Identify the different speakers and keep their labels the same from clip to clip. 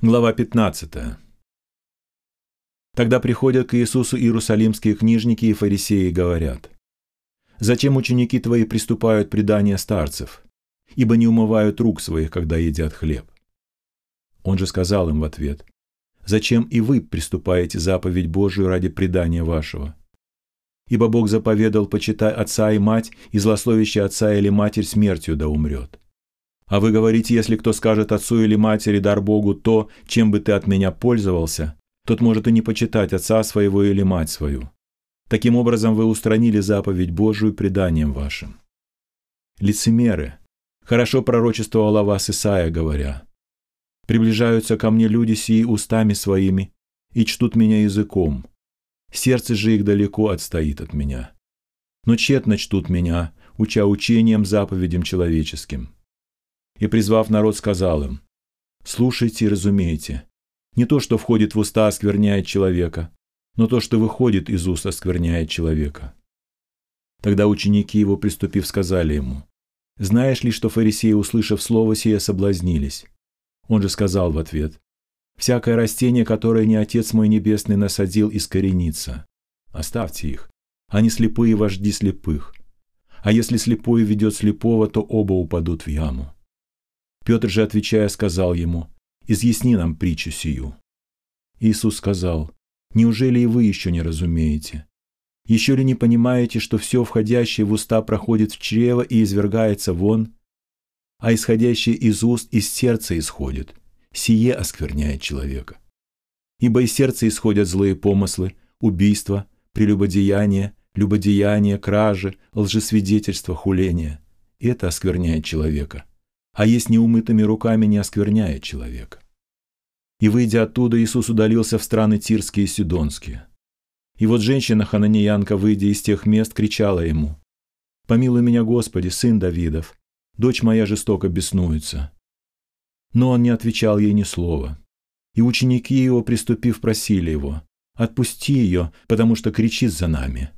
Speaker 1: Глава 15. Тогда приходят к Иисусу иерусалимские книжники и фарисеи и говорят, «Зачем ученики твои приступают предания старцев, ибо не умывают рук своих, когда едят хлеб?» Он же сказал им в ответ, «Зачем и вы приступаете заповедь Божию ради предания вашего? Ибо Бог заповедал, почитай отца и мать, и злословящий отца или матерь смертью да умрет. А вы говорите, если кто скажет отцу или матери, дар Богу, то, чем бы ты от меня пользовался, тот может и не почитать отца своего или мать свою. Таким образом вы устранили заповедь Божию преданием вашим. Лицемеры. Хорошо пророчествовал о вас Исаия, говоря, «Приближаются ко мне люди сии устами своими и чтут меня языком. Сердце же их далеко отстоит от меня. Но тщетно чтут меня, уча учением заповедям человеческим». И, призвав народ, сказал им, «Слушайте и разумейте, не то, что входит в уста, оскверняет человека, но то, что выходит из уст, оскверняет человека. Тогда ученики его, приступив, сказали ему, «Знаешь ли, что фарисеи, услышав слово сие, соблазнились?» Он же сказал в ответ, «Всякое растение, которое не Отец мой Небесный насадил, искоренится. Оставьте их. Они слепые вожди слепых. А если слепой ведет слепого, то оба упадут в яму». Петр же, отвечая, сказал ему, изъясни нам притчу сию». Иисус сказал, «Неужели и вы еще не разумеете? Еще ли не понимаете, что все входящее в уста проходит в чрево и извергается вон, а исходящее из уст из сердца исходит, сие оскверняет человека? Ибо из сердца исходят злые помыслы, убийства, прелюбодеяние, любодеяние, кражи, лжесвидетельство, хуление. Это оскверняет человека а есть неумытыми руками не оскверняет человека. И, выйдя оттуда, Иисус удалился в страны Тирские и Сидонские. И вот женщина-хананеянка, выйдя из тех мест, кричала ему, «Помилуй меня, Господи, сын Давидов, дочь моя жестоко беснуется». Но он не отвечал ей ни слова. И ученики его, приступив, просили его, «Отпусти ее, потому что кричит за нами».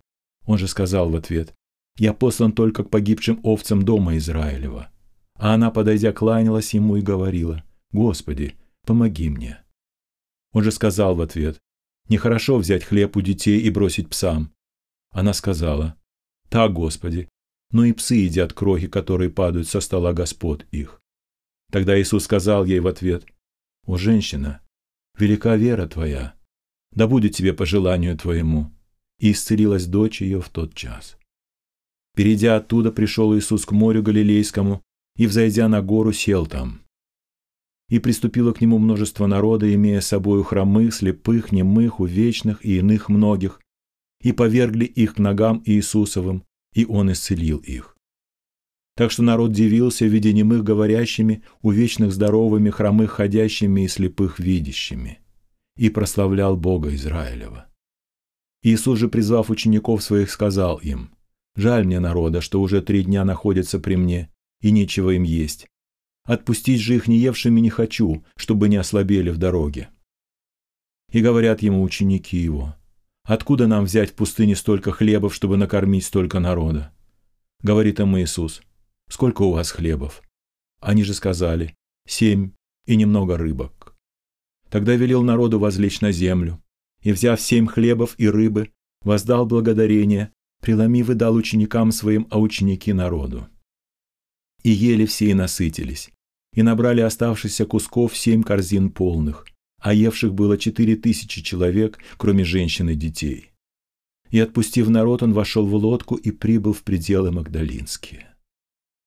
Speaker 1: Он же сказал в ответ, «Я послан только к погибшим овцам дома Израилева». А она, подойдя, кланялась ему и говорила, «Господи, помоги мне». Он же сказал в ответ, «Нехорошо взять хлеб у детей и бросить псам». Она сказала, «Так, Господи, но и псы едят крохи, которые падают со стола господ их». Тогда Иисус сказал ей в ответ, «О, женщина, велика вера твоя, да будет тебе по желанию твоему». И исцелилась дочь ее в тот час. Перейдя оттуда, пришел Иисус к морю Галилейскому, и, взойдя на гору, сел там. И приступило к нему множество народа, имея с собою хромых, слепых, немых, увечных и иных многих, и повергли их к ногам Иисусовым, и он исцелил их. Так что народ дивился, видя немых говорящими, увечных здоровыми, хромых ходящими и слепых видящими, и прославлял Бога Израилева. Иисус же, призвав учеников своих, сказал им, «Жаль мне народа, что уже три дня находятся при мне, и нечего им есть. Отпустить же их неевшими не хочу, чтобы не ослабели в дороге. И говорят ему ученики его, откуда нам взять в пустыне столько хлебов, чтобы накормить столько народа? Говорит им Иисус, сколько у вас хлебов? Они же сказали, семь и немного рыбок. Тогда велел народу возлечь на землю, и, взяв семь хлебов и рыбы, воздал благодарение, преломив и дал ученикам своим, а ученики народу. И ели все и насытились. И набрали оставшихся кусков семь корзин полных, а евших было четыре тысячи человек, кроме женщин и детей. И отпустив народ, он вошел в лодку и прибыл в пределы Магдалинские.